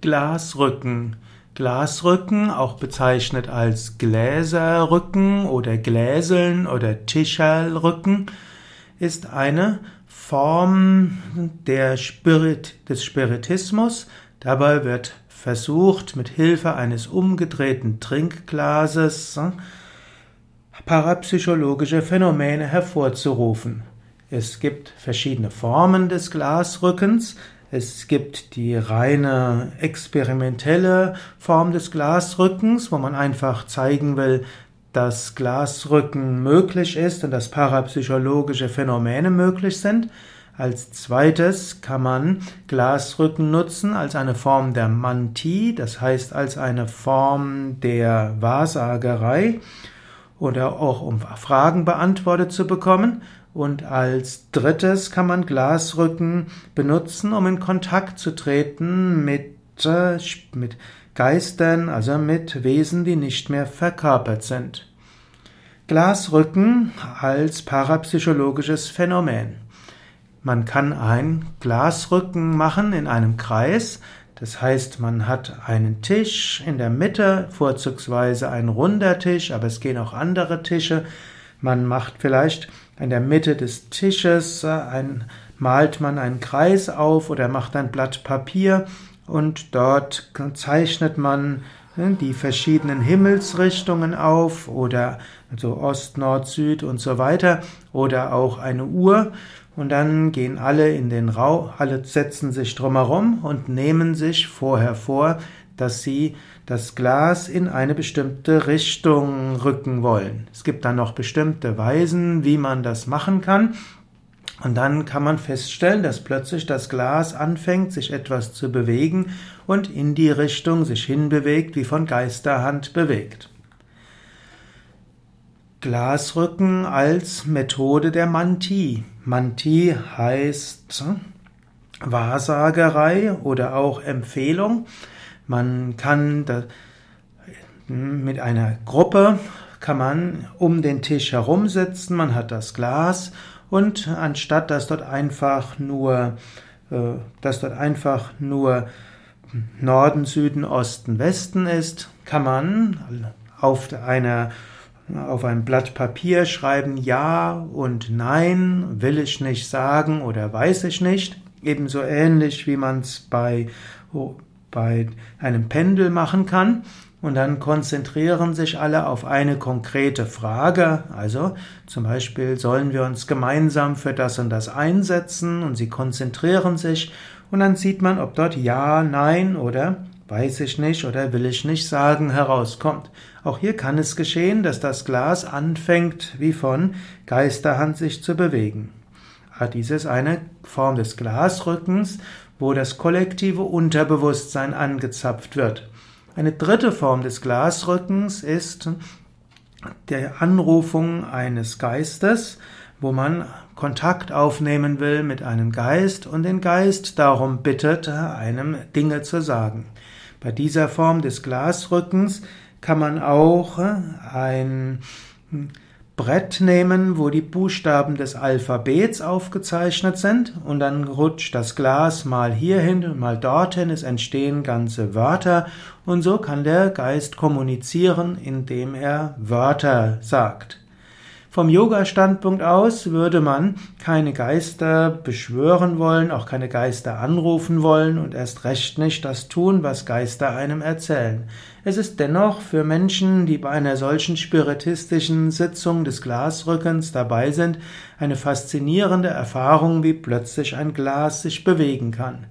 Glasrücken. Glasrücken, auch bezeichnet als Gläserrücken oder Gläseln oder Tischerlrücken, ist eine Form der Spirit, des Spiritismus. Dabei wird versucht, mit Hilfe eines umgedrehten Trinkglases hm, parapsychologische Phänomene hervorzurufen. Es gibt verschiedene Formen des Glasrückens. Es gibt die reine experimentelle Form des Glasrückens, wo man einfach zeigen will, dass Glasrücken möglich ist und dass parapsychologische Phänomene möglich sind. Als zweites kann man Glasrücken nutzen als eine Form der Mantie, das heißt als eine Form der Wahrsagerei oder auch um Fragen beantwortet zu bekommen. Und als drittes kann man Glasrücken benutzen, um in Kontakt zu treten mit, äh, mit Geistern, also mit Wesen, die nicht mehr verkörpert sind. Glasrücken als parapsychologisches Phänomen. Man kann ein Glasrücken machen in einem Kreis. Das heißt, man hat einen Tisch in der Mitte, vorzugsweise ein runder Tisch, aber es gehen auch andere Tische. Man macht vielleicht in der Mitte des Tisches äh, ein, malt man einen Kreis auf oder macht ein Blatt Papier und dort zeichnet man äh, die verschiedenen Himmelsrichtungen auf oder also Ost, Nord, Süd und so weiter oder auch eine Uhr und dann gehen alle in den Raum, alle setzen sich drumherum und nehmen sich vorher vor, dass sie das Glas in eine bestimmte Richtung rücken wollen. Es gibt dann noch bestimmte Weisen, wie man das machen kann. Und dann kann man feststellen, dass plötzlich das Glas anfängt, sich etwas zu bewegen und in die Richtung sich hinbewegt, wie von Geisterhand bewegt. Glasrücken als Methode der Mantie. Mantie heißt Wahrsagerei oder auch Empfehlung. Man kann mit einer Gruppe kann man um den Tisch herum sitzen, man hat das Glas und anstatt dass dort einfach nur äh, dass dort einfach nur Norden, Süden, Osten, Westen ist, kann man auf einer auf ein Blatt Papier schreiben Ja und Nein, will ich nicht sagen oder weiß ich nicht. Ebenso ähnlich wie man es bei bei einem Pendel machen kann. Und dann konzentrieren sich alle auf eine konkrete Frage. Also zum Beispiel sollen wir uns gemeinsam für das und das einsetzen und sie konzentrieren sich und dann sieht man, ob dort Ja, Nein oder weiß ich nicht oder will ich nicht sagen herauskommt. Auch hier kann es geschehen, dass das Glas anfängt, wie von Geisterhand sich zu bewegen. Ah, dies ist eine Form des Glasrückens, wo das kollektive Unterbewusstsein angezapft wird. Eine dritte Form des Glasrückens ist der Anrufung eines Geistes, wo man Kontakt aufnehmen will mit einem Geist und den Geist darum bittet, einem Dinge zu sagen. Bei dieser Form des Glasrückens kann man auch ein Brett nehmen, wo die Buchstaben des Alphabets aufgezeichnet sind und dann rutscht das Glas mal hierhin und mal dorthin, es entstehen ganze Wörter und so kann der Geist kommunizieren, indem er Wörter sagt. Vom Yoga-Standpunkt aus würde man keine Geister beschwören wollen, auch keine Geister anrufen wollen und erst recht nicht das tun, was Geister einem erzählen. Es ist dennoch für Menschen, die bei einer solchen spiritistischen Sitzung des Glasrückens dabei sind, eine faszinierende Erfahrung, wie plötzlich ein Glas sich bewegen kann.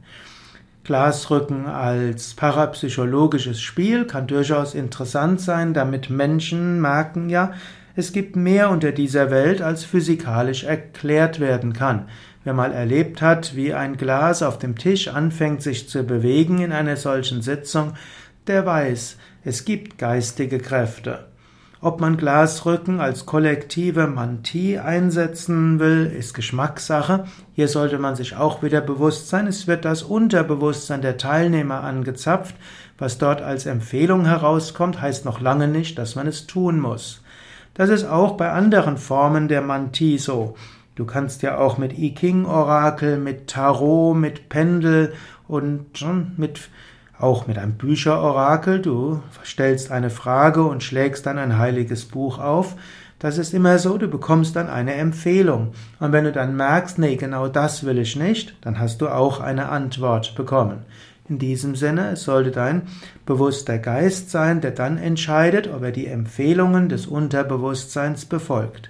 Glasrücken als parapsychologisches Spiel kann durchaus interessant sein, damit Menschen merken, ja, es gibt mehr unter dieser Welt, als physikalisch erklärt werden kann. Wer mal erlebt hat, wie ein Glas auf dem Tisch anfängt sich zu bewegen in einer solchen Sitzung, der weiß, es gibt geistige Kräfte. Ob man Glasrücken als kollektive Mantie einsetzen will, ist Geschmackssache. Hier sollte man sich auch wieder bewusst sein, es wird das Unterbewusstsein der Teilnehmer angezapft. Was dort als Empfehlung herauskommt, heißt noch lange nicht, dass man es tun muss. Das ist auch bei anderen Formen der Mantie so. Du kannst ja auch mit I King Orakel, mit Tarot, mit Pendel und mit Auch mit einem Bücherorakel, du stellst eine Frage und schlägst dann ein heiliges Buch auf. Das ist immer so, du bekommst dann eine Empfehlung. Und wenn du dann merkst, nee, genau das will ich nicht, dann hast du auch eine Antwort bekommen. In diesem Sinne, es sollte dein bewusster Geist sein, der dann entscheidet, ob er die Empfehlungen des Unterbewusstseins befolgt.